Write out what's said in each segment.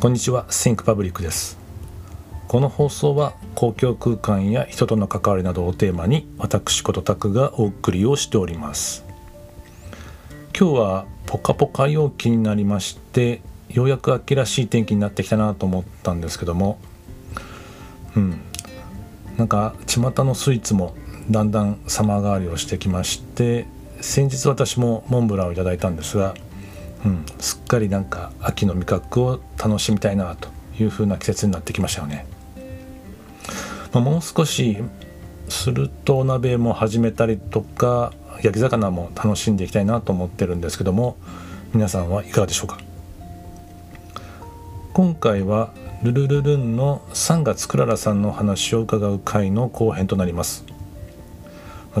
こんにちは Think Public です。この放送は公共空間や人との関わりなどをテーマに私ことタクがお送りをしております。今日はポカポカ陽気になりましてようやく秋らしい天気になってきたなと思ったんですけども。うん。なんか巷のスイーツもだんだん様変わりをしてきまして先日私もモンブランをいただいたんですがうん、すっかりなんか秋の味覚を楽しみたいなという風な季節になってきましたよね。まあ、もう少しするとお鍋も始めたりとか焼き魚も楽しんでいきたいなと思ってるんですけども皆さんはいかがでしょうか？今回はルルルルンの3月クララさんの話を伺う回の後編となります。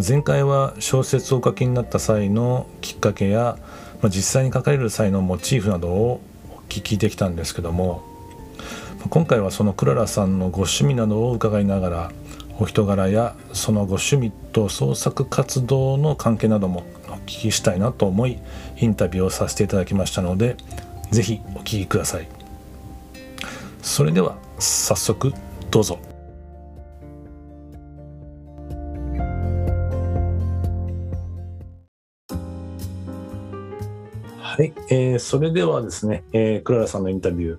前回は小説をお書きになった際のきっかけやまあ、実際に書かれる際のモチーフなどをお聞きできたんですけども今回はそのクララさんのご趣味などを伺いながらお人柄やそのご趣味と創作活動の関係などもお聞きしたいなと思いインタビューをさせていただきましたので是非お聞きくださいそれでは早速どうぞ。はい、えー、それではですね、えー、クララさんのインタビュー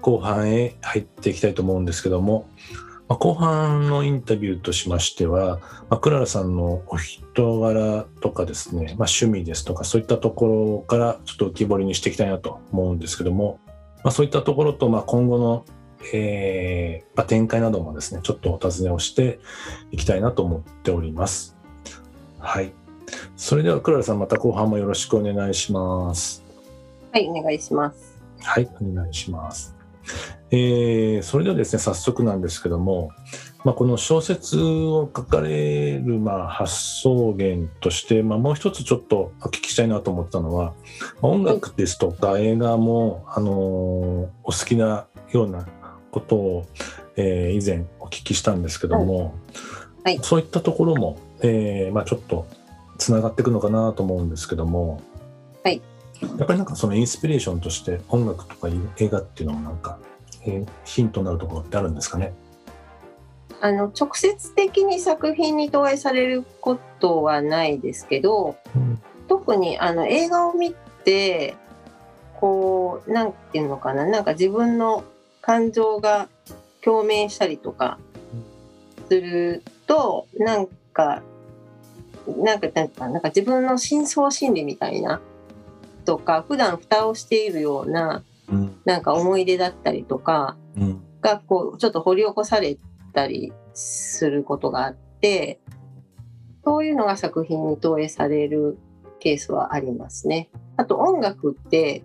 後半へ入っていきたいと思うんですけども、まあ、後半のインタビューとしましては、まあ、クララさんのお人柄とかですね、まあ、趣味ですとかそういったところからちょっと浮き彫りにしていきたいなと思うんですけども、まあ、そういったところとまあ今後のえーまあ、展開などもですねちょっとお尋ねをしていきたいなと思っております。はいそれではクララさんまた後半もよろしくお願いします。はい、お願いします。はい、お願いします。えー、それではですね早速なんですけども、まあ、この小説を書かれるまあ発想源として、まあ、もう一つちょっとお聞きしたいなと思ったのは音楽ですとか映画も、あのー、お好きなようなことを、えー、以前お聞きしたんですけども、はい、そういったところも、えーまあ、ちょっとつながっていくのかなと思うんですけども、はい、やっぱりなんかそのインスピレーションとして音楽とか映画っていうのもなんか、えー、ヒントになるところってあるんですかね？あの直接的に作品に投影されることはないですけど、うん、特にあの映画を見てこうなんていうのかな？なんか自分の感情が共鳴したりとかするとなんかなんかなんかなんか自分の深層心理みたいなとか普段蓋をしているような、うん、なんか思い出だったりとかがこうちょっと掘り起こされたりすることがあってそういうのが作品に投影されるケースはありますね。あと音楽って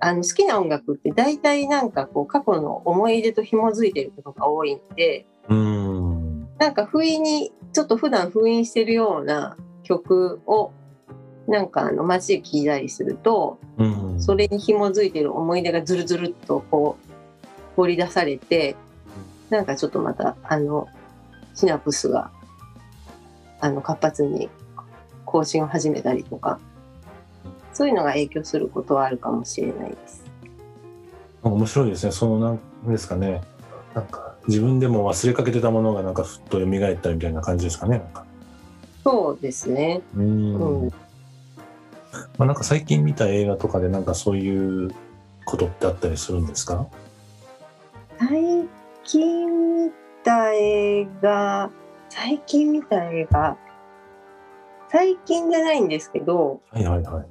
あの好きな音楽って大体なんかこう過去の思い出と紐づいてることが多いんで、うんなんか不意にちょっと普段封印してるような曲をなんかあの街で聴いたりすると、うん、それに紐づいてる思い出がずるずるっとこう掘り出されてなんかちょっとまたあのシナプスがあの活発に更新を始めたりとかそういうのが影響することはあるかもしれないです。面白いですね。そのなんですかね。なんか自分でも忘れかけてたものがなんかふっと蘇ったみたいな感じですかね。そうですね。うん。まあ、なんか最近見た映画とかでなんかそういうことってあったりするんですか？最近見た映画最近見た映画最近じゃないんですけど、はいはいはい、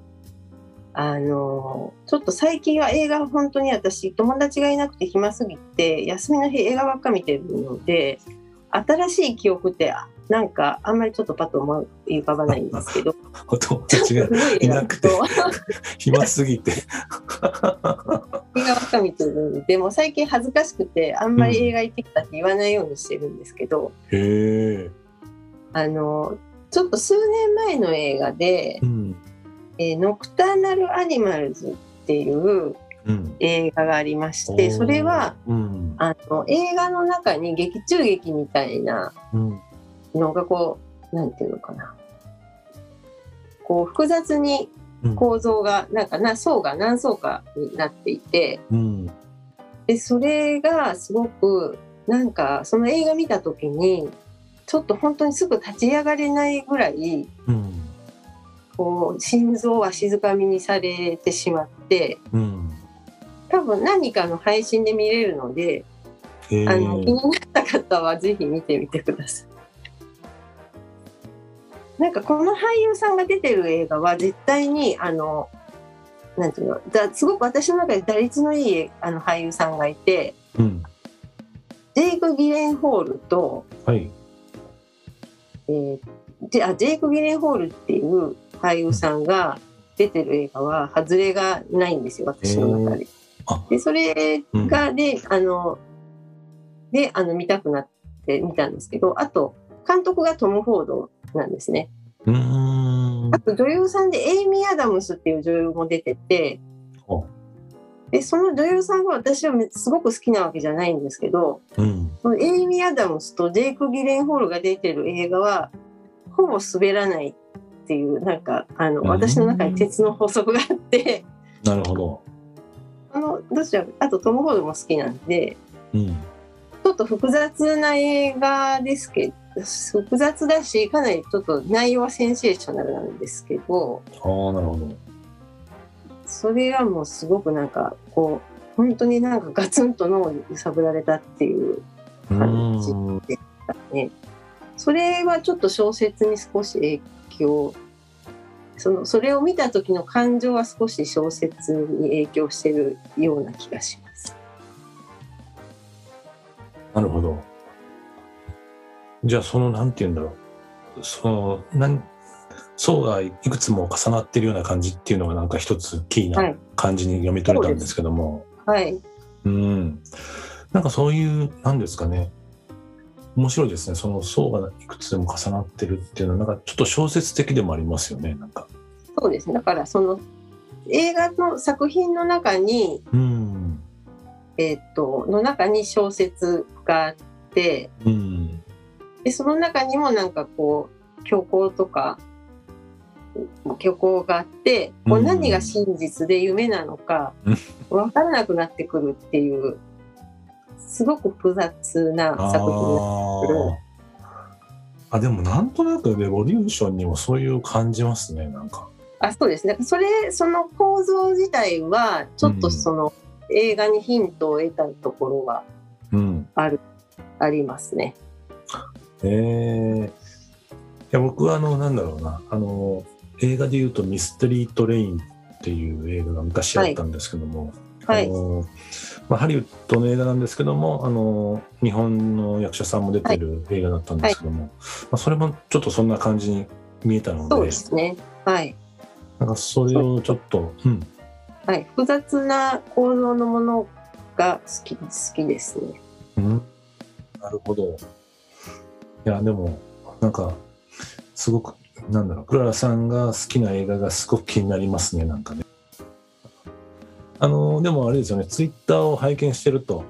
あのちょっと最近は映画本当に私友達がいなくて暇すぎて休みの日映画ばっか見てるので新しい記憶ってなんかあんまりちょっとパッと思い浮かばないんですけど。お友達がいなくて暇すぎて。映画ばっか見てるんでも最近恥ずかしくてあんまり映画行ってきたって言わないようにしてるんですけど、うん、あのちょっと数年前の映画で、うんえー、ノクターナル・アニマルズっていう映画がありまして、うん、それは、うん、あの映画の中に劇中劇みたいなのがこう、なんていうのかな。こう複雑に構造が、なんかな層が何層かになっていて、うん、でそれがすごくなんかその映画見た時にちょっと本当にすぐ立ち上がれないぐらい、うん、こう心臓は静かみにされてしまって、うん、多分何かの配信で見れるので、あの気になった方はぜひ見てみてください。なんかこの俳優さんが出てる映画は絶対にあのなんていうのだすごく私の中で打率のいいあの俳優さんがいて、うん、ジェイク・ギレンホールと、はい。えー、ジあジェイク・ギレンホールっていう俳優さんが出てる映画は外れがないんですよ私の中で。でそれがで、うん、あのであの見たくなって見たんですけどあと監督がトム・フォードなんですね。あと女優さんでエイミー・アダムスっていう女優も出ててでその女優さんが私はすごく好きなわけじゃないんですけど、うん、エイミー・アダムスとジェイク・ギレンホールが出てる映画はほぼ滑らないっていうなんかあの私の中に鉄の法則があって。なるほど。あのどちらあとトム・ホールも好きなんで、うん、ちょっと複雑な映画ですけど複雑だしかなりちょっと内容はセンセーショナルなんですけど。ああなるほど。それはもうすごくなんかこう本当になんかガツンと脳に揺さぶられたっていう感じでしたね。それはちょっと小説に少し影響そのそれを見た時の感情は少し小説に影響してるような気がします。なるほど。じゃあそのなんて言うんだろう。そのなん層がいくつも重なってるような感じっていうのがなんか一つキーな感じに読み取れたんですけども、はい、うん、なんかそういうなんですかね面白いですね。その層がいくつでも重なってるっていうのはなんかちょっと小説的でもありますよねなんか。そうですだからその映画の作品の中に、うん、えっ、との中に小説があって、うん、でその中にもなんかこう虚構とか虚構があってこう何が真実で夢なのか分からなくなってくるっていうすごく複雑な作品あでもなんとなくレボリューションにもそういう感じますねなんか。あそうです。ねそれその構造自体はちょっとその、うん、映画にヒントを得たところはある、うん、ありますね。へえー。いや僕はあのなんだろうな。あの映画でいうと「ミステリー・トレイン」っていう映画が昔あったんですけども、はい、あのまあ、ハリウッドの映画なんですけどもあの日本の役者さんも出てる映画だったんですけども、はい、まあ、それもちょっとそんな感じに見えたので。そうですね。はい。なんかそれをちょっと、う。ん、はい、複雑な構造のものが好き好きですね。うん、なるほど。いやでもなんかすごくなんだろう、クララさんが好きな映画がすごく気になりますね、なんかね。あの、でもあれですよね、ツイッターを拝見してると、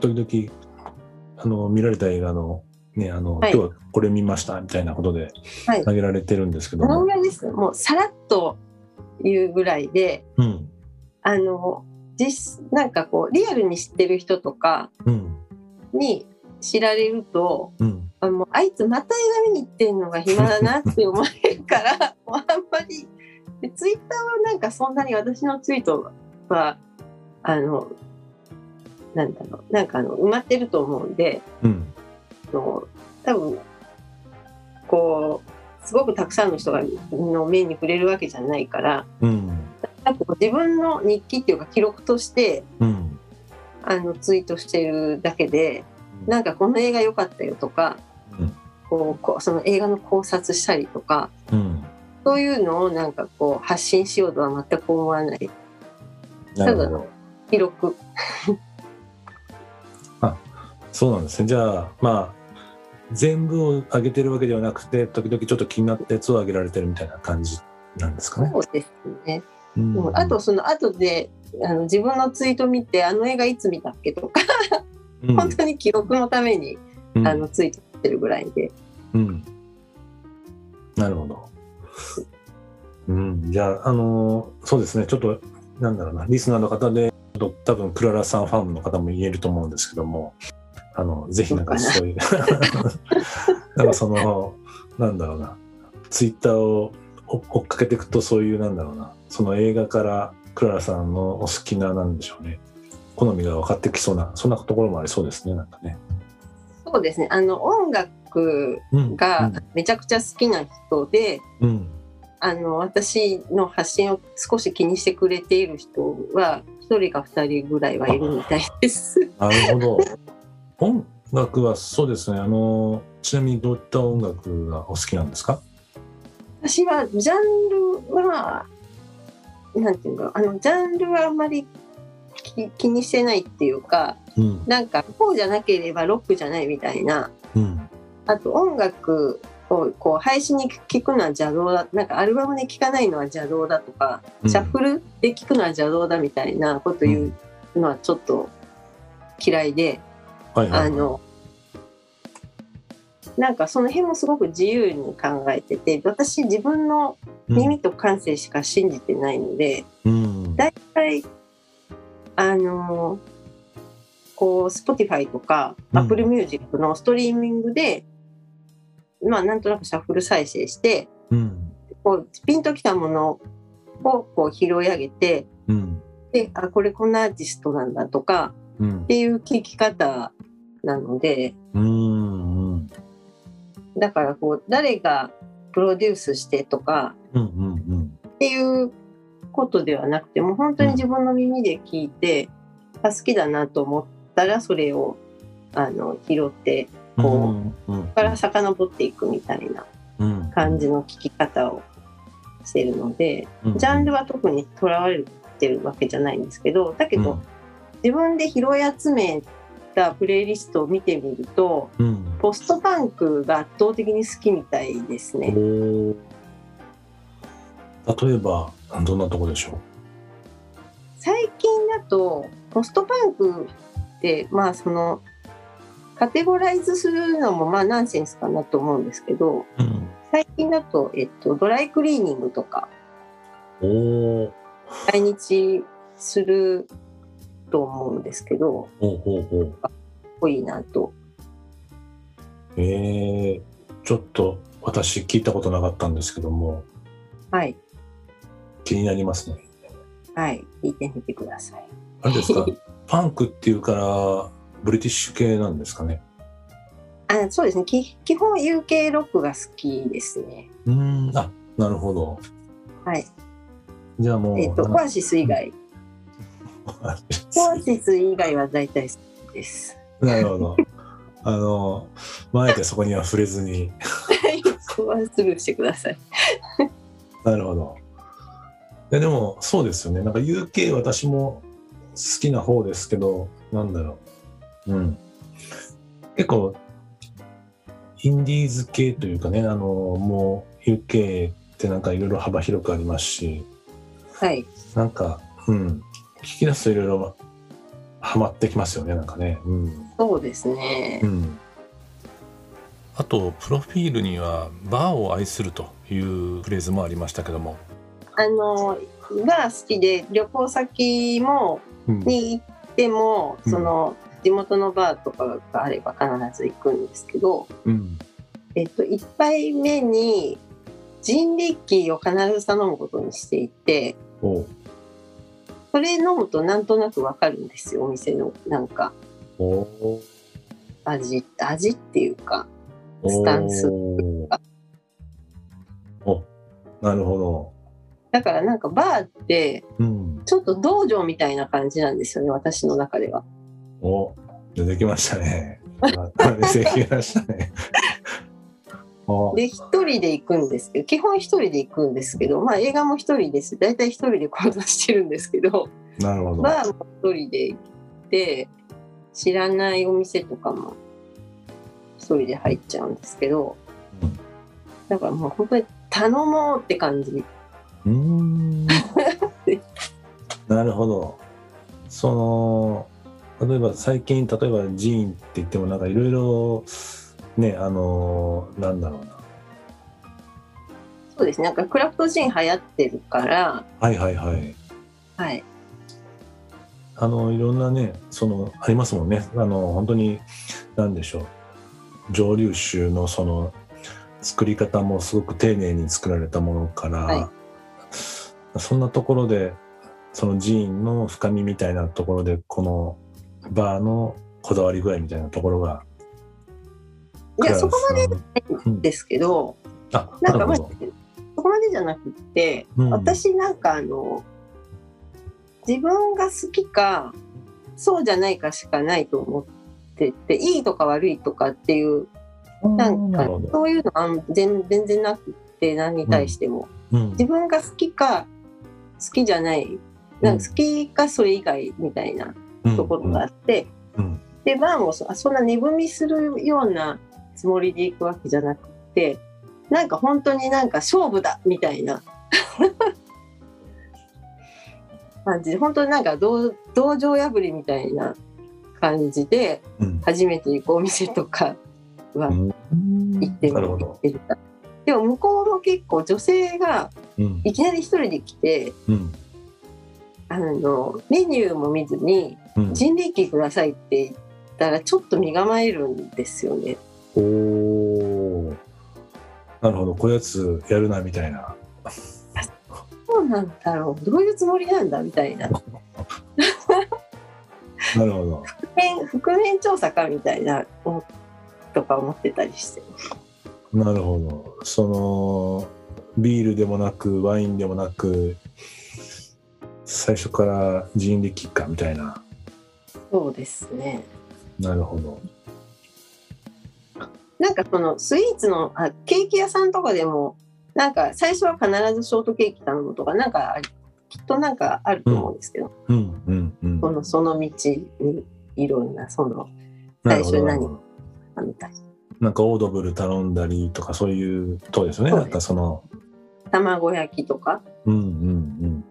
時々、あの、見られた映画の、ね、あの、はい、今日はこれ見ましたみたいなことで挙げられてるんですけども。はい、です。もうさらっと言うぐらいで、うん、あの、実、なんかこう、リアルに知ってる人とかに知られると、うん。あもうあいつまた映画見に行ってんのが暇だなって思えるからもうあんまり。でツイッターはなんかそんなに私のツイートはあのなんだろうなんかあの埋まってると思うんで、うん、の多分こうすごくたくさんの人がの目に触れるわけじゃないから、うん、自分の日記っていうか記録として、うん、あのツイートしてるだけで、なんかこの映画良かったよとか、こうこうその映画の考察したりとか、うん、そういうのをなんかこう発信しようとは全く思わないただの記録。あそうなんですね。じゃあまあ全部を上げてるわけではなくて時々ちょっと気になったやつを上げられてるみたいな感じなんですかね。そうですね、うん、あとその後であの自分のツイート見てあの映画いつ見たっけとか本当に記録のために、うん、あのツイートってるぐらいで。うん。なるほど。うん、じゃあ、あのー、そうですね、ちょっと、なんだろうな、リスナーの方で、多分クララさんファンの方も言えると思うんですけどもあのぜひなんかそういう なんかそのなんだろうなツイッターを追っかけていくとそういうなんだろうなその映画からクララさんのお好きななんでしょうね好みが分かってきそうなそんなところもありそうですねなんかね。そうですね。あの音楽がめちゃくちゃ好きな人で、うん、あの私の発信を少し気にしてくれている人は1人か2人ぐらいはいるみたいです。なるほど。音楽はそうですね。あのちなみにどういった音楽がお好きなんですか？私はジャンルはなんていうかあのジャンルはあんまり気にしてないっていうか、うん、なんかこうじゃなければロックじゃないみたいな、うん、あと音楽をこう配信に聞くのは邪道だ。なんかアルバムで聴かないのは邪道だとか、うん、シャッフルで聴くのは邪道だみたいなこと言うのはちょっと嫌いで、はいはい、あのなんかその辺もすごく自由に考えてて私自分の耳と感性しか信じてないので、うん、だいたいあのこう Spotify とか Apple Music のストリーミングで、うん、まあなんとなくシャッフル再生して、うん、こうピンときたものをこう拾い上げて、うん、であこれこんなアーティストなんだとか、っていう聞き方なので、だからこう誰がプロデュースしてとか、っていうことではなくても本当に自分の耳で聞いて、あ好きだなと思ったらそれをあの拾ってこう、うんうん、から遡っていくみたいな感じの聞き方をしてるので、ジャンルは特にとらわれてるわけじゃないんですけどだけど、自分で拾い集めたプレイリストを見てみると、うん、ポストパンクが圧倒的に好きみたいですね。例えばどんなとこでしょう？最近だとポストパンクってまあそのカテゴライズするのもまあナンセンスかなと思うんですけど、うん、最近だと、えっと、ドライクリーニングとか来日すると思うんですけどほうほうほう。かっこいいなと。えー、ちょっと私聞いたことなかったんですけども。はい。気になりますね。はい。聞いてみてください。あれですか？パンクっていうからブリティッシュ系なんですかね。あそうですね。き基本 UK ロックが好きですね。うん。あなるほど。はい。じゃあもうえっ、ー、とオアシス以外、オアシス以外は大体好きです。なるほど。あのあえてそこには触れずに。そこはスルーしてください。なるほど。ででもそうですよね。なんか UK 私も好きな方ですけどなんだろううん。結構インディーズ系というかねあのもう UK ってなんかいろいろ幅広くありますし。はい。なんかうん。聞き出すといろいろはまってきますよねなんかね、うん、そうですね、うん、あとプロフィールには「バーを愛する」というフレーズもありましたけども。あのバー好きで旅行先も、に行っても、その地元のバーとかがあれば必ず行くんですけど、うん、えっと1杯目にジンリッキーを必ず頼むことにしていてそれ飲むとなんとなくわかるんですよお店のなんか。味味っていうかスタンスおなるほど。だからなんかバーってちょっと道場みたいな感じなんですよね、私の中では。お出てきましたね。出てきましたね。で一人で行くんですけど基本一人で行くんですけどまあ映画も一人です。大体一人で行動してるんですけど。なるほど。バーも一人で行って知らないお店とかも一人で入っちゃうんですけど、うん、だからもう本当に頼もうって感じ。うん。なるほど。その例えば最近例えばジーンって言ってもなんかいろいろねあのなんだろうな。そうですね。なんかクラフトジン流行ってるから。はいはいはい。はい。あのいろんなねそのありますもんね。あの本当に何でしょう。蒸留酒のその作り方もすごく丁寧に作られたものから、はい。そんなところでその寺院の深みみたいなところでこのバーのこだわり具合みたいなところがいやそこまでうん。ですけど、あなんかまあそこまでじゃなくって、うん。私なんかあの自分が好きかそうじゃないかしかないと思ってていいとか悪いとかっていうなんかそういうのは全全然なくって何に対しても、うん。自分が好きか好きじゃないなんか好きかそれ以外みたいなところがあって、うんでバーもそそんな値踏みするようなつもりでいくわけじゃなくてなんか本当になんか勝負だみたいな 感じで本当になんか道道場破りみたいな感じでうん初めて行くお店とかはうん。行ってみてみた。でも向こうも結構女性がうん。いきなり一人で来てうん。あのメニューも見ずにうん人力くださいって言ったらちょっと身構えるんですよね。おおなるほど。こやつやるなみたいな。そうなんだろう。どういうつもりなんだみたいな。なるほど。覆面覆面調査かみたいなおとか思ってたりして。なるほど。そのビールでもなくワインでもなく最初から人力かみたいなそうですね。なるほど。なんかそのスイーツのあケーキ屋さんとかでもなんか最初は必ずショートケーキ頼むとかなんかきっとなんかあると思うんですけど、うんうんうん。そのその道にいろんなその最初何なるほどあみたいなんかオードブル頼んだりとかそういうとこですよね。なんかその卵焼きとか。うんうん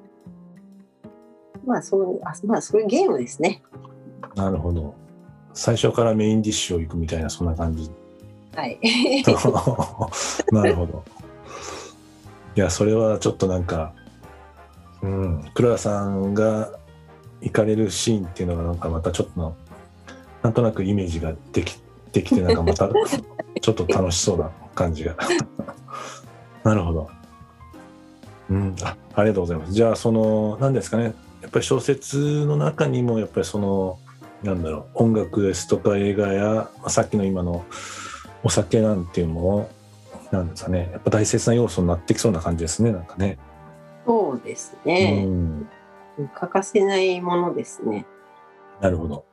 まあそうあまあそういうゲームですね。うんなるほど最初からメインディッシュを行くみたいなそんな感じはい なるほど。いや、それはちょっとなんか、うん、黒田さんが行かれるシーンっていうのがなんかまたちょっとの、なんとなくイメージができできて、なんかまた ちょっと楽しそうな感じが。なるほど。うん、あありがとうございます。じゃあ、その、何ですかね、やっぱり小説の中にも、やっぱりその、なんだろう、音楽ですとか映画や、まあさっきの今のお酒なんていうのも、なんですかね、やっぱ大切な要素になってきそうな感じですね、なんかね。そうですうね、ん、欠かせないものですねなるほど。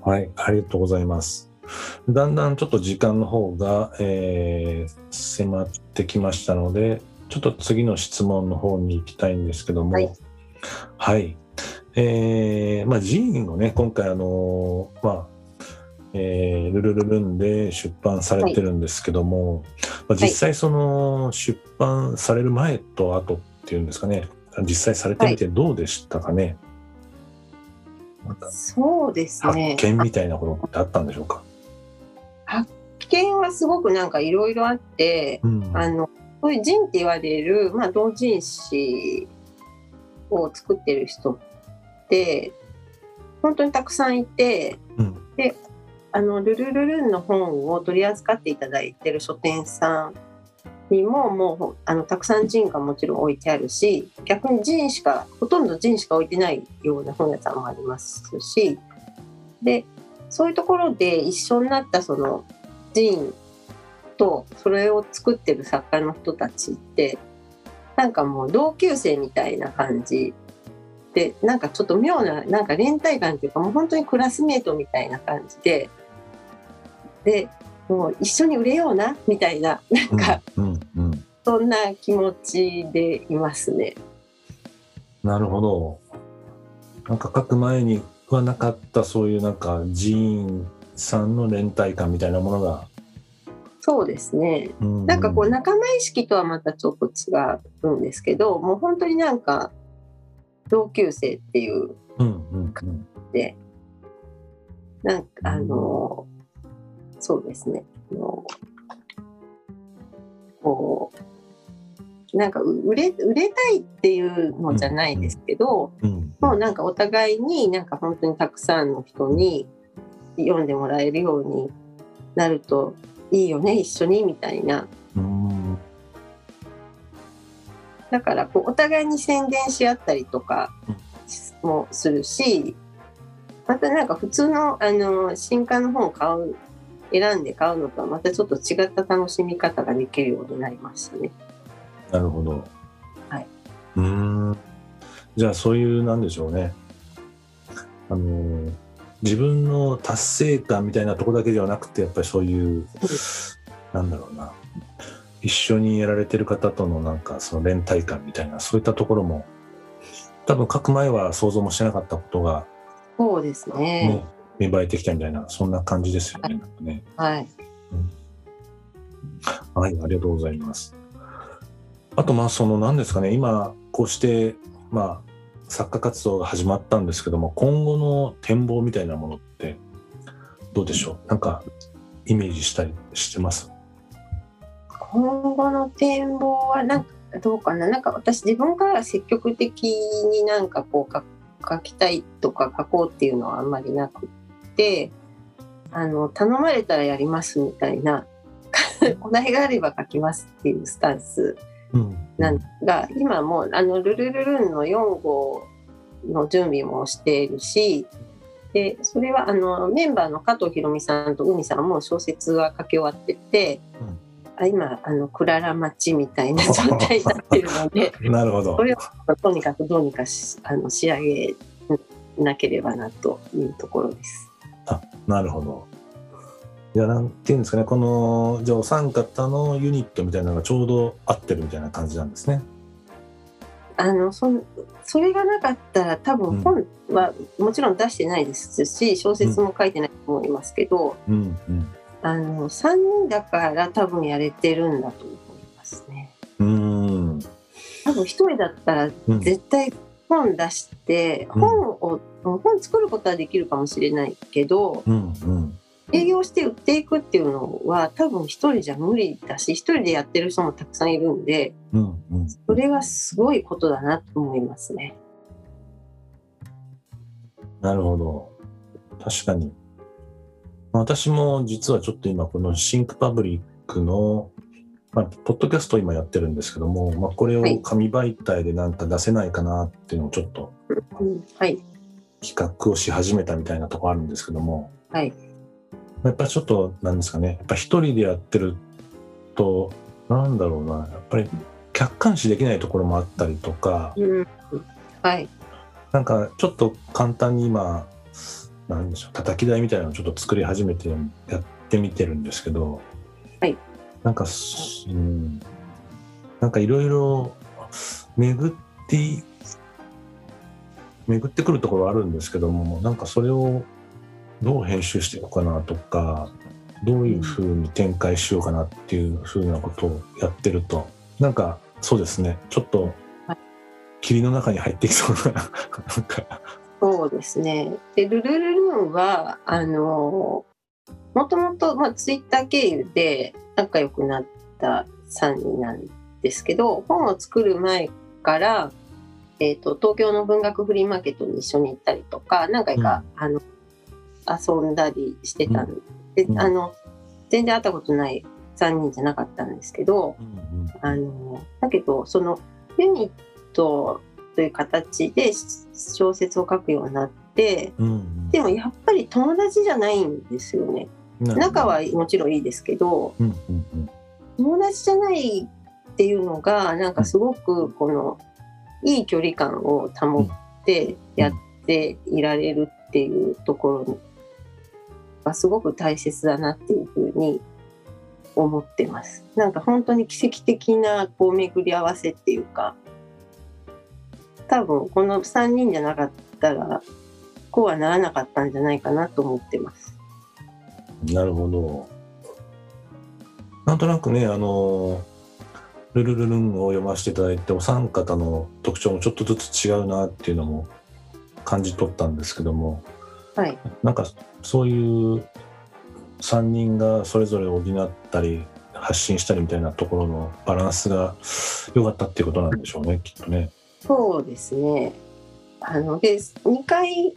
はい、ありがとうございます。だんだんちょっと時間の方が、えー迫ってきましたので、ちょっと次の質問の方に行きたいんですけども、はい。はいえーまあ、ジーンをね、今回あのーまあ、えールルルルンで出版されてるんですけども、まあ、実際その出版される前と後っていうんですかね、実際されてみてどうでしたかね、なんかそうです発ね見みたいなことってあったんでしょうか、危険はすごくなんかいろいろあってうん。あのそういう人って言われる、まあ、同人誌を作ってる人って本当にたくさんいてうん。あのルルルルンの本を取り扱っていただいてる書店さんにももうほあのたくさんジンがもちろん置いてあるし逆にジンしかほとんどジンしか置いてないような本屋さんもありますしでそういうところで一緒になったそのジンとそれを作ってる作家の人たちってなんかもう同級生みたいな感じでなんかちょっと妙ななんか連帯感っていうかもう本当にクラスメートみたいな感じででもう一緒に売れようなみたいななんかうんうんそんな気持ちでいますね。なるほど。なんか書く前にはなかったそういうなんかジーンさんの連帯感みたいなものが、そうですねうんなんかこう仲間意識とはまたちょっと違うんですけどもう本当になんか同級生っていう。うんうんうん。でなんかあのそうですね。あのこうなんか売れ売れたいっていうのじゃないですけど、うんうん。もうなんかお互いになんか本当にたくさんの人に読んでもらえるようになるといいよね一緒にみたいな。うんだからこうお互いに宣伝し合ったりとかもするしまたなんか普通のあの新刊の本を買う選んで買うのとはまたちょっと違った楽しみ方ができるようになりましたね。なるほど。はい。うーん。じゃあそういうなんでしょうね。あの自分の達成感みたいなとこだけではなくてやっぱりそういうなんだろうな一緒にやられてる方とのなんかその連帯感みたいなそういったところも多分書く前は想像もしてなかったことが、そうですねね。芽生えてきたみたいなそんな感じですよね。なんかねはい。はい、ありがとうございます。あと、まあ、その、何ですかね、今、こうして、まあ、作家活動が始まったんですけども、今後の展望みたいなものって、どうでしょう？なんか、イメージしたりしてます？今後の展望はなんかどうかな？なんか私自分から積極的になんかこう書書きたいとか書こうっていうのはあんまりなくってあの頼まれたらやりますみたいなお題があれば書きますっていうスタンスうん。なんが今もうあのルルルルンの4号の準備もしているしでそれはあのメンバーの加藤ひろみさんと海さんも小説は書き終わってて、うん。あ今あのクララ待ちみたいな状態になってるので なるほどこ。れをとにかくどうにかしあの仕上げなければなというところです。なるほど。いや、なんていうんですかね、この、じゃあ、お三方のユニットみたいなのがちょうど合ってるみたいな感じなんですね。あのそんそれがなかったら多分本はもちろん出してないですし小説も書いてないと思いますけど、うん、うん。あの3人だから多分やれてるんだと思いますね。うーん。多分一人だったらうん絶対本出して、うん本を本作ることはできるかもしれないけどうん、うん。営業して売っていくっていうのは多分一人じゃ無理だし一人でやってる人もたくさんいるんでうん、うん。それはすごいことだなと思いますね。なるほど。確かに。私も実はちょっと今このシンクパブリックの、まあ、ポッドキャストを今やってるんですけども、まあ、これをはい。紙媒体でなんか出せないかなっていうのをちょっとうん、はい。企画をし始めたみたいなところあるんですけども、はい。やっぱりちょっとなんですかね、やっぱ一人でやってると、なんだろうな、やっぱり客観視できないところもあったりとか、うん。はい。なんかちょっと簡単に今、なんでしょう、叩き台みたいなのをちょっと作り始めてやってみてるんですけど、はい。なんかす、うん、なんかいろいろ巡ってい、巡ってくるところはあるんですけども、なんかそれをどう編集していこうかなとか、どういうふうに展開しようかなっていうふうなことをやってると、なんかそうですね、ちょっとはい霧の中に入ってきそうな、なんか、そうですね。で、ルルルルーンは、あの、もともと、まあ、ツイッター経由で仲良くなった3人なんですけど、本を作る前から、えっ、と、東京の文学フリーマーケットに一緒に行ったりとか、何回か、あの、遊んだりしてたんで、うん。あの、全然会ったことない3人じゃなかったんですけど、うん。あのだけどそのユニットという形で小説を書くようになってうんうん。でもやっぱり友達じゃないんですよね。仲はもちろんいいですけどうんうんうん。友達じゃないっていうのがなんかすごくこのいい距離感を保ってやっていられるっていうところがすごく大切だなっていうふうに思ってます。なんか本当に奇跡的なこう巡り合わせっていうか多分この3人じゃなかったらこうはならなかったんじゃないかなと思ってます。なるほど。なんとなくね、あの、ルルルルンを読ませていただいて、お三方の特徴もちょっとずつ違うなっていうのも感じ取ったんですけども、はい、なんかそういう3人がそれぞれ補ったり、発信したりみたいなところのバランスが良かったっていうことなんでしょうねきっとね。そうですね。あので2回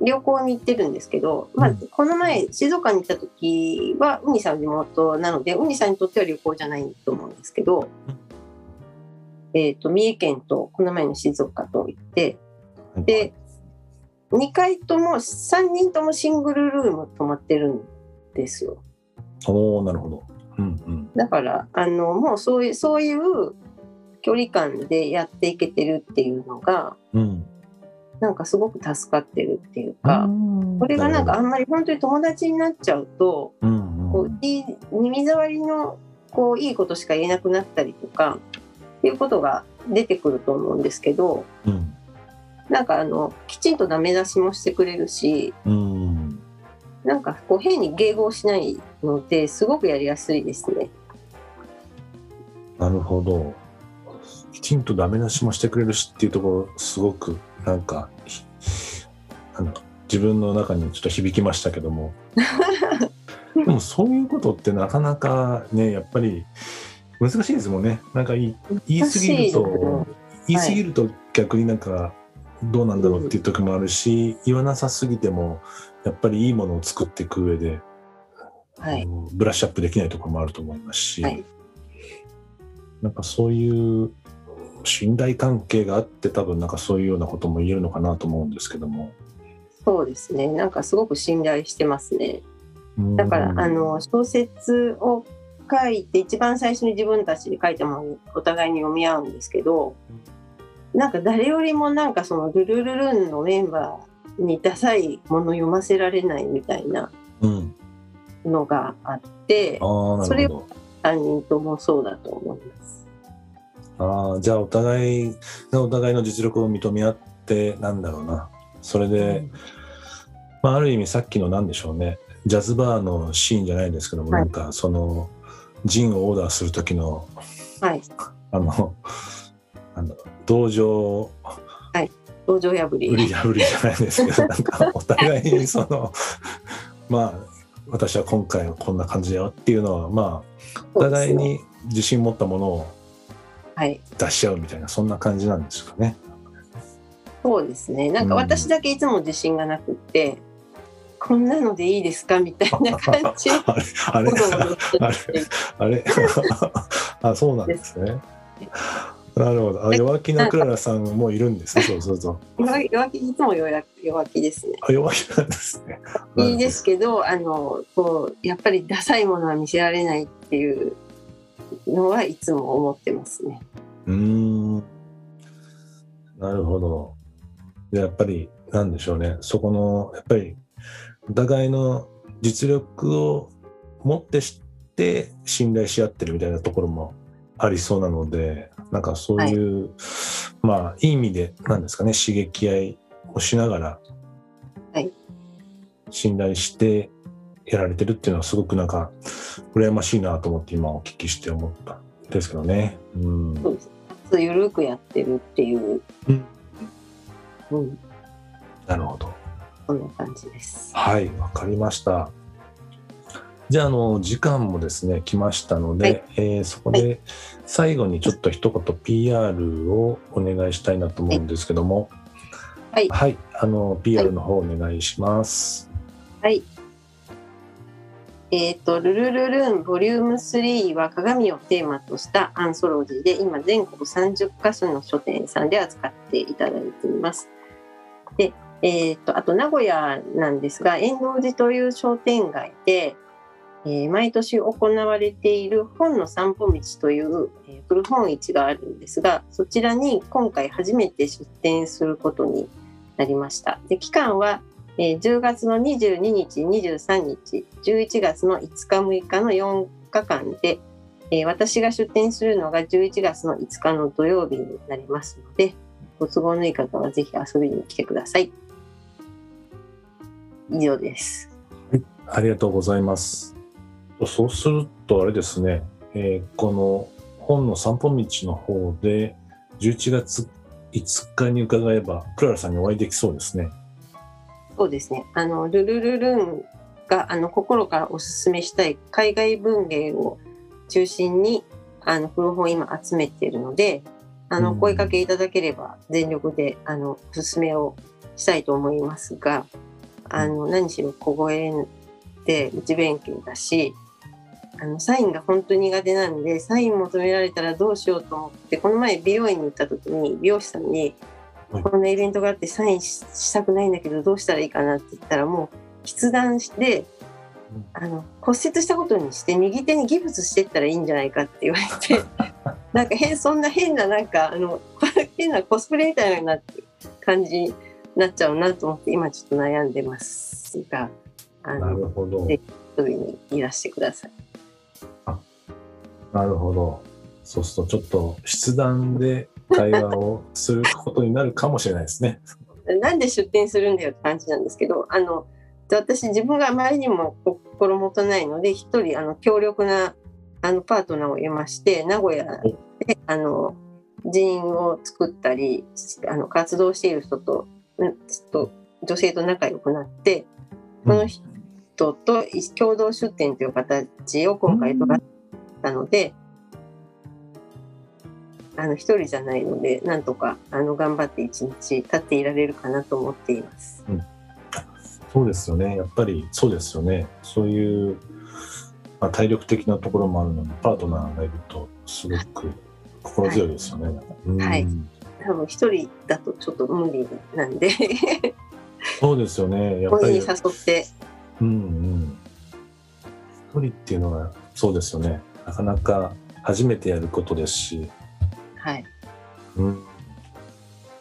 旅行に行ってるんですけど、まあ、この前静岡に行った時はウニさん地元なのでウニさんにとっては旅行じゃないと思うんですけど、えーと、三重県とこの前の静岡と行ってで2回とも3人ともシングルルーム泊まってるんですよ。おなるほど、うんうん、だからあのもうそういうそういう距離感でやっていけてるっていうのが、うん、なんかすごく助かってるっていうか、これがなんかあんまり本当に友達になっちゃうと、うんうん、こういい耳障りのこういいことしか言えなくなったりとかっていうことが出てくると思うんですけど、うん、なんかあのきちんとダメ出しもしてくれるし、うん、なんかこう変に迎合しないのですごくやりやすいですね。なるほど。きちんとダメ出しもしてくれるしっていうところすごくなんかあの自分の中にちょっと響きましたけども。でもそういうことってなかなかねやっぱり難しいですもんね。なんか言い過ぎると言い過ぎると逆になんかどうなんだろうっていう時もあるし、言わなさすぎてもやっぱりいいものを作っていく上で、はい、ブラッシュアップできないところもあると思いますし、はい、なんかそういう信頼関係があって多分なんかそういうようなことも言えるのかなと思うんですけども。そうですね。なんかすごく信頼してますね。だからあの小説を書いて一番最初に自分たちで書いたものにお互いに読み合うんですけどなんか誰よりもなんかそのルルルルンのメンバーにダサいもの読ませられないみたいなのがあって、うん、それを3人ともそうだと思います。ああじゃあお互いお互いの実力を認め合ってなんだろうな。それで、うん、まあ、ある意味さっきの何でしょうね。ジャズバーのシーンじゃないですけども、はい、なんかそのジンをオーダーする時の、はい、あのあの道場はい。道場破り。破り破りじゃないですけど なんかお互いにそのまあ私は今回はこんな感じだよっていうのはまあお互いに自信持ったものを出し合うみたいな、そんな感じなんですかね。そうですねなんか私だけいつも自信がなくって、うん、こんなのでいいですかみたいな感じ あれあれあれあ そうなんですね。なるほど。あ弱気なクララさんもいるんですね。そうそうそう。弱気いつも弱弱気ですね。あ弱気なんですね。いいですけど、あのこうやっぱりダサいものは見せられないっていうのはいつも思ってますね。うんなるほど。やっぱりなんでしょうねそこのやっぱりお互いの実力を持って知って信頼し合ってるみたいなところもありそうなのでなんかそういう、はい、まあいい意味でなんですかね刺激合いをしながら、はい、信頼してやられてるっていうのはすごくなんか羨ましいなと思って今お聞きして思ったんですけどね。うん、そうです。ゆるくやってるっていう、うん、うん、なるほど。こんな感じです。はいわかりました。じゃああの時間もですね来ましたので、はい、えー、そこで最後にちょっと一言 PR をお願いしたいなと思うんですけども。はい、はい、あの PR の方お願いします。はいえっ、ー、と、ルルルルンボリューム3は鏡をテーマとしたアンソロジーで、今全国30カ所の書店さんで扱っていただいています。で、えっ、ー、と、あと名古屋なんですが、遠藤寺という商店街で、えー、毎年行われている本の散歩道という、え、古本市があるんですが、そちらに今回初めて出店することになりました。で期間はえー、10月の22日、23日、11月の5日、6日の4日間で、えー、私が出店するのが11月の5日の土曜日になりますので、ご都合のいい方はぜひ遊びに来てください。以上です。はい、ありがとうございます。そうするとあれですね、えー、この本の散歩道の方で11月5日に伺えばクララさんにお会いできそうですね。そうですね。あの、ルルルルンが、あの、心からおすすめしたい海外文芸を中心にあの古本を今集めているのであの声かけいただければ全力であのおすすめをしたいと思いますがあの何しろ小声で内弁慶だしあのサインが本当に苦手なんでサイン求められたらどうしようと思ってこの前美容院に行った時に美容師さんに「こんなイベントがあってサインしたくないんだけどどうしたらいいかな」って言ったらもう筆談してあの骨折したことにして右手にギプスしてったらいいんじゃないかって言われて なんか変そんな変ななんかあの変なコスプレみたいな感じになっちゃうなと思って今ちょっと悩んでますがあのなるほどにいらしてください。なるほど。そうするとちょっと筆談で会話をすることになるかもしれないですね。なんで出店するんだよって感じなんですけど、あの私自分があまりにも心もとないので一人あの強力なあのパートナーを得まして名古屋であの人員を作ったりあの活動している人とと女性と仲良くなってその人と共同出店という形を今回取ったので、あの一人じゃないのでなんとかあの頑張って一日経っていられるかなと思っています。うん。そうですよね。やっぱりそうですよね。そういう、まあ、体力的なところもあるのでパートナーがいるとすごく心強いですよね。はい、はい、多分一人だとちょっと無理なんで。そうですよね。やっぱり。誘って。うんうん。一人っていうのはそうですよね。なかなか初めてやることですしはい、うん、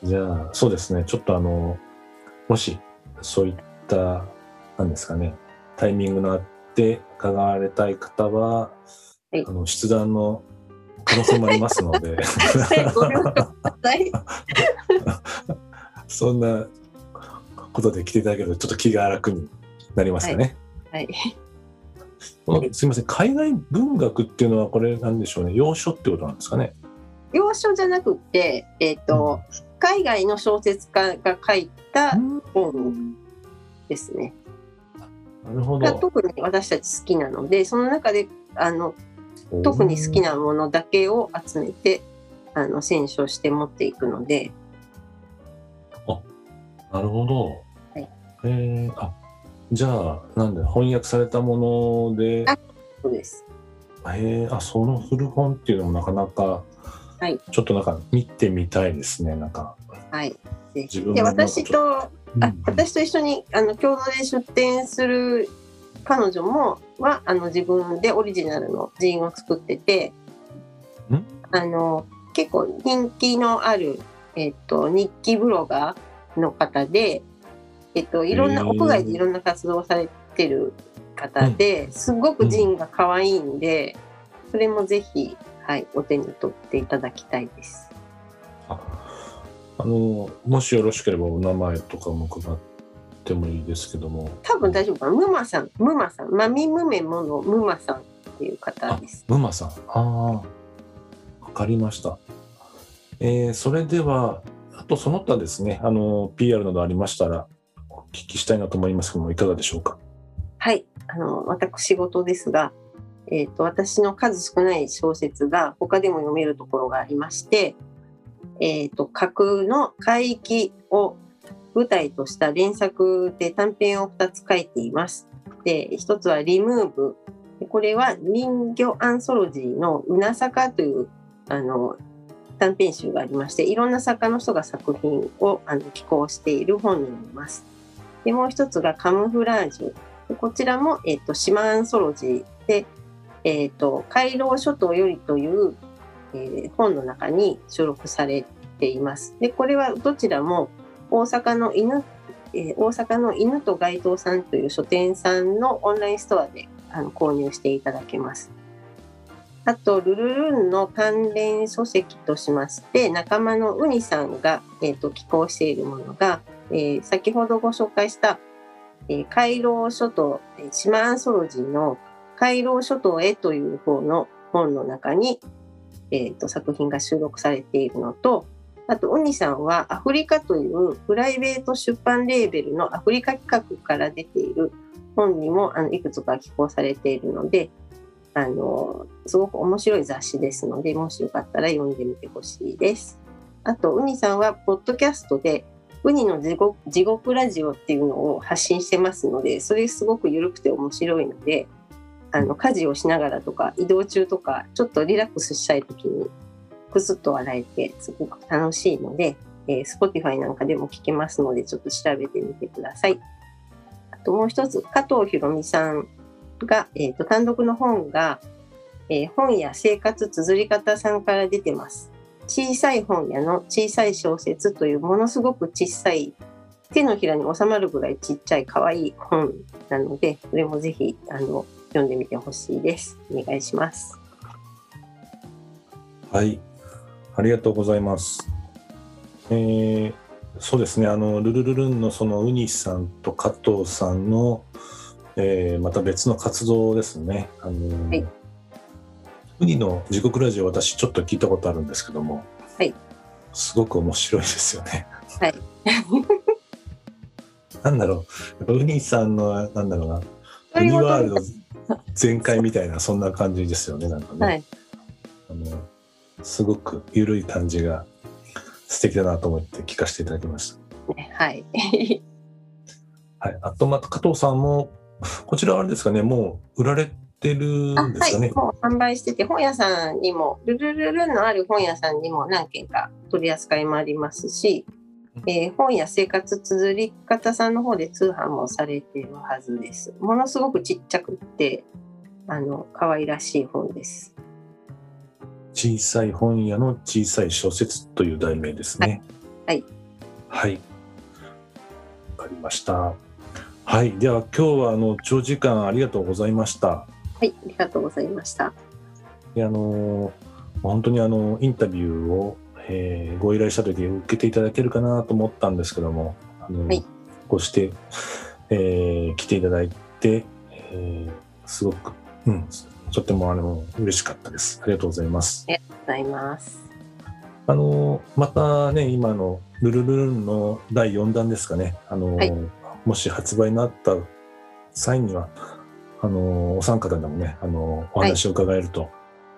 じゃあそうですね。ちょっとあのもしそういっったなんですかね。タイミングのあって伺われたい方は、はい、あの出談の可能性もありますので。そんなことで来ていただけるとちょっと気が楽になりますかね。はい、はい、すみません。海外文学っていうのはこれなんでしょうね。洋書ってことなんですかね洋書じゃなくて、えーと、うん、海外の小説家が書いた本ですね。なるほど特に私たち好きなのでその中であの特に好きなものだけを集めてあの選書して持っていくので。あなるほど。はい、えー、あじゃあなんで翻訳されたもので？あそうです。えー、あその古本っていうのもなかなか、はい、ちょっとなんか見てみたいですねなんか。はい。で私とあ私と一緒にあの共同で出店する彼女もはあの自分でオリジナルのジーンを作っててあの結構人気のある、えっと、日記ブロガーの方で、えっと、いろんな屋外でいろんな活動をされてる方ですごくジーンが可愛いんで、それもぜひ、はい、お手に取っていただきたいです。あのもしよろしければお名前とかも伺ってもいいですけども。多分大丈夫かな。ムマさんムマさん。マミムメモのムマさんっていう方です。ムマさん。ああわかりました。えー、それではあとその他ですね。あの PR などありましたらお聞きしたいなと思いますけどもいかがでしょうか？はいあの私事ですがえーと私の数少ない小説が他でも読めるところがありましてえーと、架空の海域を舞台とした連作で短編を2つ書いています。で1つは「リムーブ」これは人魚アンソロジーの「うなさか」というあの短編集がありましていろんな作家の人が作品をあの寄稿している本になります。でもう一つが「カムフラージュ」こちらも、えーと、島アンソロジーで、えーと、海楼諸島よりというえー、本の中に収録されています。でこれはどちらも大阪の犬、えー、大阪の犬と街頭さんという書店さんのオンラインストアであの購入していただけます。あと、ルルルンの関連書籍としまして、仲間のウニさんが、えーと、寄稿しているものが、えー、先ほどご紹介した、えー、海楼諸島え、島アンソロジーの海楼諸島へという方の本の中に、えーと、作品が収録されているのとあとウニさんはアフリカというプライベート出版レーベルのアフリカ企画から出ている本にもあのいくつか寄稿されているのであのすごく面白い雑誌ですのでもしよかったら読んでみてほしいです。あとウニさんはポッドキャストでウニの地獄地獄ラジオっていうのを発信してますのでそれすごく緩くて面白いのであの家事をしながらとか移動中とかちょっとリラックスしたい時にくすっと笑えてすごく楽しいので、えー、Spotify なんかでも聞けますのでちょっと調べてみてください。あともう一つ加藤ひろみさんが、えーと、単独の本が、えー、本や生活綴り方さんから出てます。小さい本屋の小さい小説というものすごく小さい手のひらに収まるぐらいちっちゃい可愛い本なのでこれもぜひあの読んでみてほしいです。お願いします。はい、ありがとうございます。えー、そうですね、あのルルルルンのそのウニさんと加藤さんの、えー、また別の活動ですね。あの、はい、ウニの時刻ラジオ私ちょっと聞いたことあるんですけども、はい、すごく面白いですよね。はい。なんだろう、やっぱウニさんのなんだろうな、ウニワールド全開みたいなそんな感じですよねなんかね。はい、あのすごく緩い感じが素敵だなと思って聞かせていただきました。はい。はい。あとまた加藤さんもこちらはあれですかね、もう売られてるんですかね？はい、もう販売してて、本屋さんにも、ルルルルのある本屋さんにも何件か取り扱いもありますし、えー、本や生活綴り方さんの方で通販もされてるはずです。ものすごくちっちゃくて、あの、可愛らしい本です。小さい本屋の小さい小説という題名ですね。はい。はい。わ、かりました。はい。では今日はあの長時間ありがとうございました。はい、ありがとうございました。であの本当にあのインタビューをえー、ご依頼した時受けていただけるかなと思ったんですけどもあの、はい、こうして、えー、来ていただいて、えー、すごく、うん、とてもあの嬉しかったです。ありがとうございます。ありがとうございます。あのまたね今のルルルルンの第4弾ですかね。あの、はい、もし発売になった際にはあのお三方でもねあのお話を伺えると、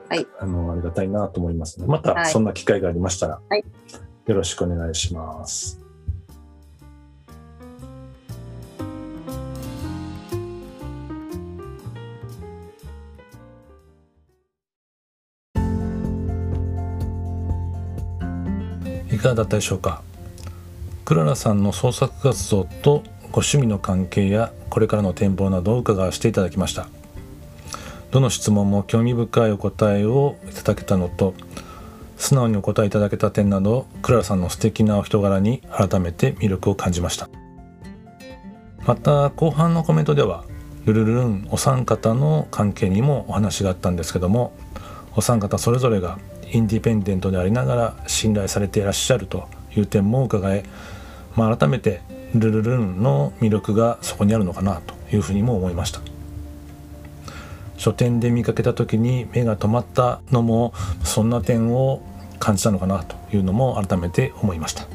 はい、あのありがたいなと思いますのでまたそんな機会がありましたら、はい、よろしくお願いします。いかがだったでしょうか？クララさんの創作活動とご趣味の関係やこれからの展望などを伺わせていただきましたどの質問も興味深いお答えをいただけたのと素直にお答えいただけた点などクララさんの素敵なお人柄に改めて魅力を感じましたまた後半のコメントではルルルンお三方の関係にもお話があったんですけどもお三方それぞれがインディペンデントでありながら信頼されていらっしゃるという点も伺え、まあ、改めてルルルンの魅力がそこにあるのかなというふうにも思いました。書店で見かけた時に目が止まったのもそんな点を感じたのかなというのも改めて思いました。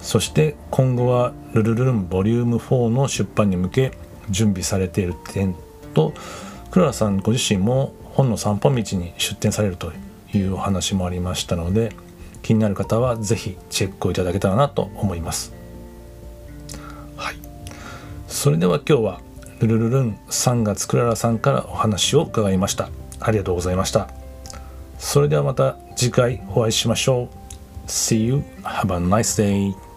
そして今後は「ルルルンボリューム4の出版に向け準備されている点とクララさんご自身も本の散歩道に出展されるというお話もありましたので気になる方は是非チェックをいただけたらなと思います。はい。それでは今日はルルルルン3月クララさんからお話を伺いました。ありがとうございました。それではまた次回お会いしましょう。See you. Have a nice day.